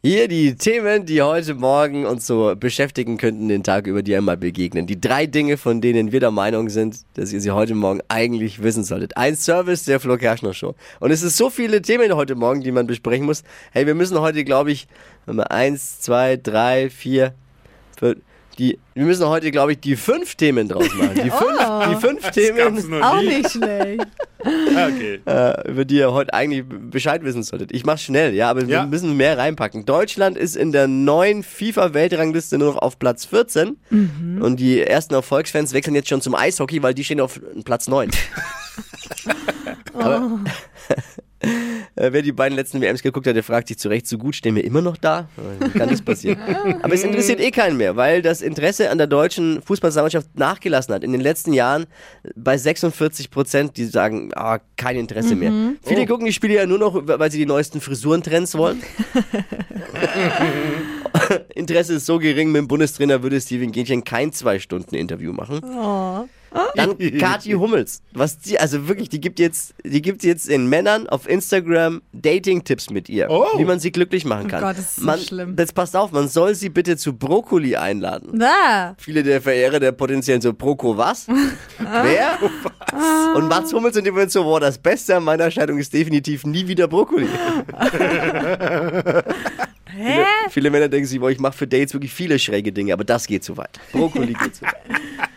Hier die Themen, die heute Morgen uns so beschäftigen könnten, den Tag über die einmal begegnen. Die drei Dinge, von denen wir der Meinung sind, dass ihr sie heute Morgen eigentlich wissen solltet. Ein Service der Flo Kerschner Show. Und es ist so viele Themen heute Morgen, die man besprechen muss. Hey, wir müssen heute, glaube ich, wenn wir eins, zwei, drei, vier, fünf, die, wir müssen heute, glaube ich, die fünf Themen draus machen. Die fünf, die fünf Themen, noch Auch nicht schlecht. Okay. äh, über die ihr heute eigentlich Bescheid wissen solltet. Ich mach's schnell, ja, aber wir Ja. müssen mehr reinpacken. Deutschland ist in der neuen FIFA-Weltrangliste nur noch auf Platz 14 und die ersten Erfolgsfans wechseln jetzt schon zum Eishockey, weil die stehen auf Platz 9. aber, äh, wer die beiden letzten WMs geguckt hat, der fragt sich zu Recht, so gut stehen wir immer noch da? Kann das passieren? Aber es interessiert eh keinen mehr, weil das Interesse an der deutschen Fußballnationalmannschaft nachgelassen hat. In den letzten Jahren bei 46 Prozent, die sagen, ah, kein Interesse mehr. Viele gucken die Spiele ja nur noch, weil sie die neuesten Frisurentrends wollen. Interesse ist so gering, mit dem Bundestrainer würde Steven Gätchen kein zwei Stunden Interview machen. Dann Kathi Hummels, was die, also wirklich, die gibt jetzt, die gibt jetzt den Männern auf Instagram Dating-Tipps mit ihr, Oh. wie man sie glücklich machen kann. Gott, das ist so man, schlimm. Jetzt passt auf, man soll sie bitte zu Brokkoli einladen. Na, Viele der Verehrer der potenziellen so Proko was? Wer? Und Mats Hummels und die wird so, boah, das Beste an meiner Scheidung ist definitiv nie wieder Brokkoli. Viele, viele Männer denken sich, boah, ich mache für Dates wirklich viele schräge Dinge, aber das geht zu weit. Brokkoli geht zu weit.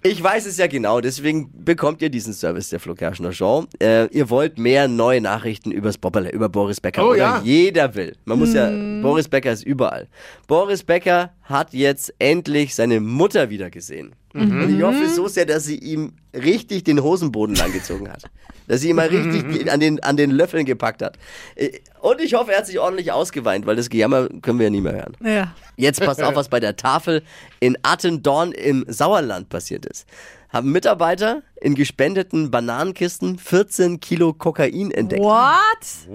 Ich weiß es ja genau, deswegen bekommt ihr diesen Service der Flo Kerschner Show. Äh, ihr wollt mehr neue Nachrichten übers Bobberle, über Boris Becker. Oh oder ja. jeder will. Man muss ja, Boris Becker ist überall. Boris Becker hat jetzt endlich seine Mutter wieder gesehen. Und ich hoffe so sehr, dass sie ihm richtig den Hosenboden langgezogen hat. Dass sie ihn mal richtig an den, an den Löffeln gepackt hat. Äh, Und ich hoffe, er hat sich ordentlich ausgeweint, weil das Gejammer können wir ja nie mehr hören. ja. Jetzt passt auf, was bei der Tafel in Attendorn im Sauerland passiert ist. Haben Mitarbeiter in gespendeten Bananenkisten 14 Kilo Kokain entdeckt. What?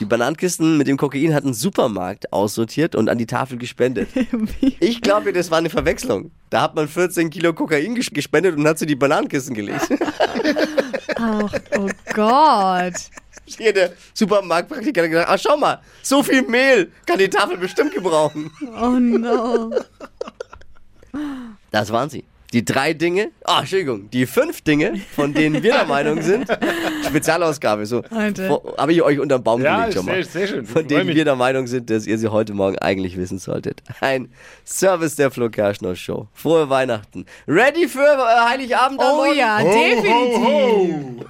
Die Bananenkisten mit dem Kokain hat ein Supermarkt aussortiert und an die Tafel gespendet. Ich glaube, das war eine Verwechslung. Da hat man 14 Kilo Kokain ges- gespendet und hat sie die Bananenkisten gelegt. Ach, oh Gott. Hier der Supermarktpraktiker hat gedacht, ah schau mal, so viel Mehl kann die Tafel bestimmt gebrauchen. Oh no. Das waren sie. Die drei Dinge, ah, Entschuldigung, die fünf Dinge, von denen wir der Meinung sind, Spezialausgabe, so, habe ich euch unter den Baum Ja, gelegt schon mal. sehr, sehr schön. Von denen mich. wir der Meinung sind, dass ihr sie heute Morgen eigentlich wissen solltet. Ein Service der Flo Kerschner Show. Frohe Weihnachten. Ready für äh, Heiligabend? Oh ja, Ho, definitiv. ho, ho.